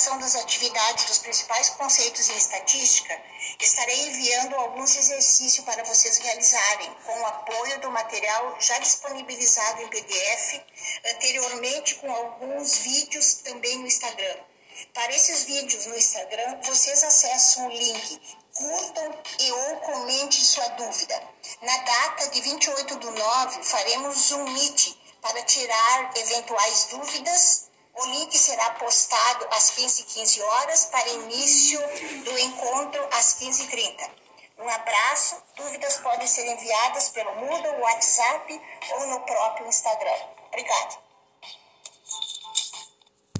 apresentação das atividades dos principais conceitos em estatística, estarei enviando alguns exercícios para vocês realizarem, com o apoio do material já disponibilizado em PDF, anteriormente com alguns vídeos também no Instagram. Para esses vídeos no Instagram, vocês acessam o link, curtam e ou comentem sua dúvida. Na data de 28 do 9, faremos um meet para tirar eventuais dúvidas o link será postado às 15h15 15 horas para início do encontro às 15h30. Um abraço. Dúvidas podem ser enviadas pelo Moodle, WhatsApp ou no próprio Instagram.